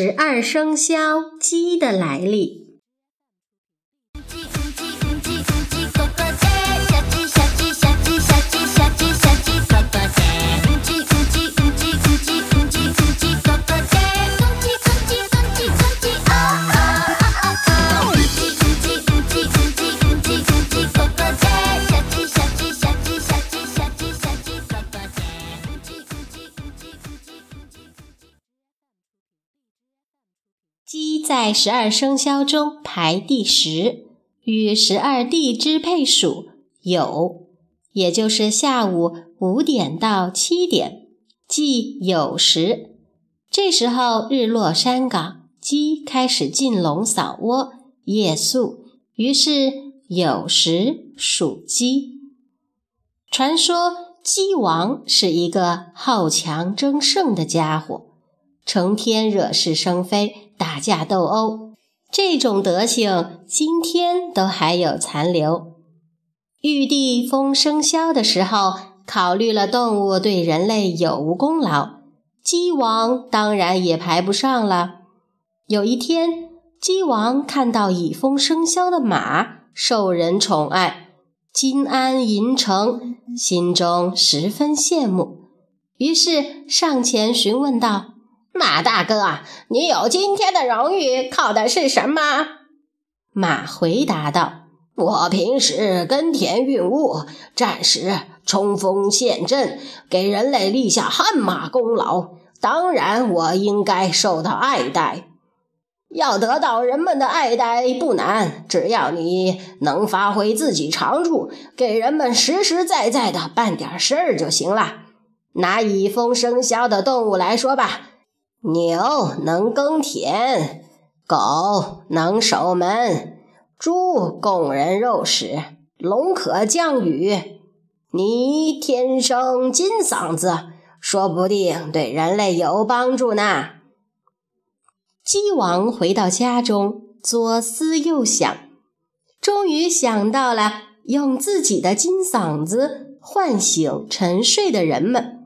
十二生肖鸡的来历。鸡在十二生肖中排第十，与十二地支配属酉，也就是下午五点到七点，即酉时。这时候日落山岗，鸡开始进笼扫窝，夜宿，于是酉时属鸡。传说鸡王是一个好强争胜的家伙。成天惹是生非，打架斗殴，这种德行今天都还有残留。玉帝封生肖的时候，考虑了动物对人类有无功劳，鸡王当然也排不上了。有一天，鸡王看到已封生肖的马受人宠爱，金鞍银城，心中十分羡慕，于是上前询问道。马大哥，你有今天的荣誉，靠的是什么？马回答道：“我平时耕田运物，战时冲锋陷阵，给人类立下汗马功劳，当然我应该受到爱戴。要得到人们的爱戴不难，只要你能发挥自己长处，给人们实实在在的办点事儿就行了。拿以风生肖的动物来说吧。”牛能耕田，狗能守门，猪供人肉食，龙可降雨。你天生金嗓子，说不定对人类有帮助呢。鸡王回到家中，左思右想，终于想到了用自己的金嗓子唤醒沉睡的人们。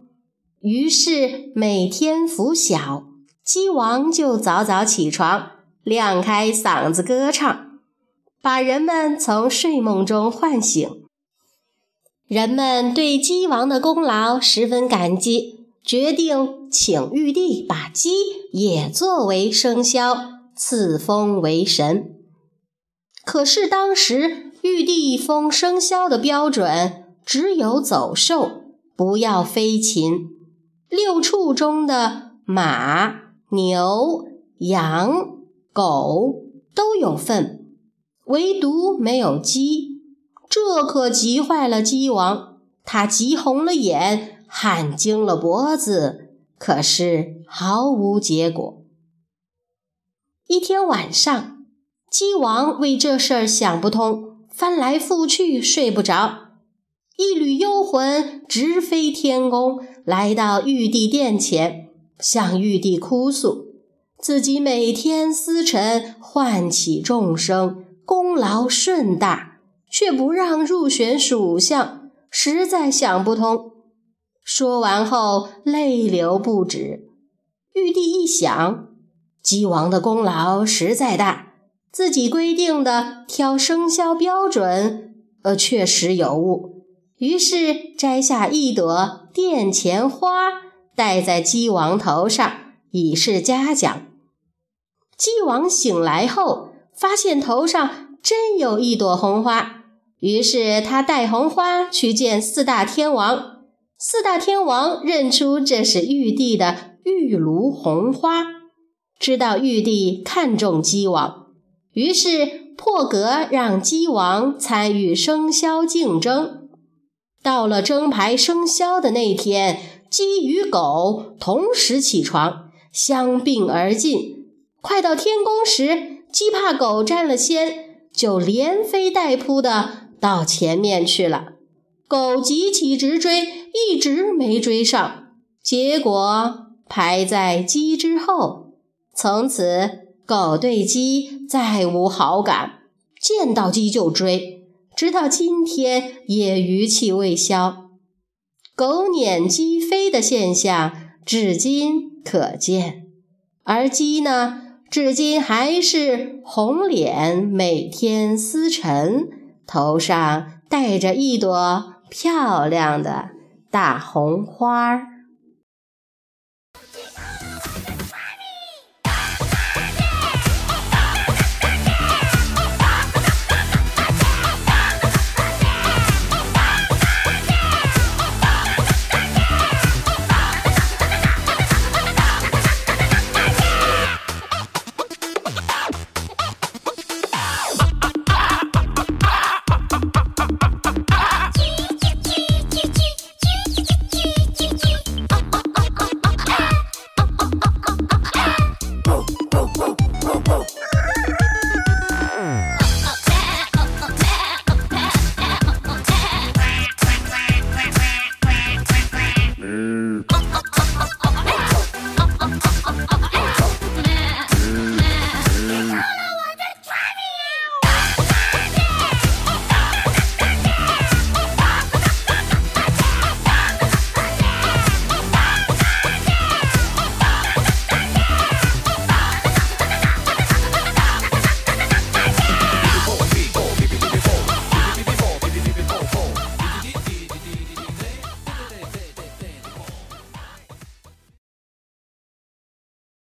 于是每天拂晓，鸡王就早早起床，亮开嗓子歌唱，把人们从睡梦中唤醒。人们对鸡王的功劳十分感激，决定请玉帝把鸡也作为生肖，赐封为神。可是当时玉帝封生肖的标准只有走兽，不要飞禽。六畜中的马、牛、羊、狗都有份，唯独没有鸡，这可急坏了鸡王。他急红了眼，喊惊了脖子，可是毫无结果。一天晚上，鸡王为这事儿想不通，翻来覆去睡不着。一缕幽魂直飞天宫，来到玉帝殿前，向玉帝哭诉自己每天司晨唤起众生，功劳甚大，却不让入选属相，实在想不通。说完后，泪流不止。玉帝一想，鸡王的功劳实在大，自己规定的挑生肖标准，呃，确实有误。于是摘下一朵殿前花，戴在鸡王头上，以示嘉奖。鸡王醒来后，发现头上真有一朵红花，于是他带红花去见四大天王。四大天王认出这是玉帝的玉炉红花，知道玉帝看重鸡王，于是破格让鸡王参与生肖竞争。到了争牌生肖的那天，鸡与狗同时起床，相并而进。快到天宫时，鸡怕狗占了先，就连飞带扑的到前面去了。狗急起直追，一直没追上，结果排在鸡之后。从此，狗对鸡再无好感，见到鸡就追。直到今天也余气未消，狗撵鸡飞的现象至今可见。而鸡呢，至今还是红脸，每天思晨，头上戴着一朵漂亮的大红花儿。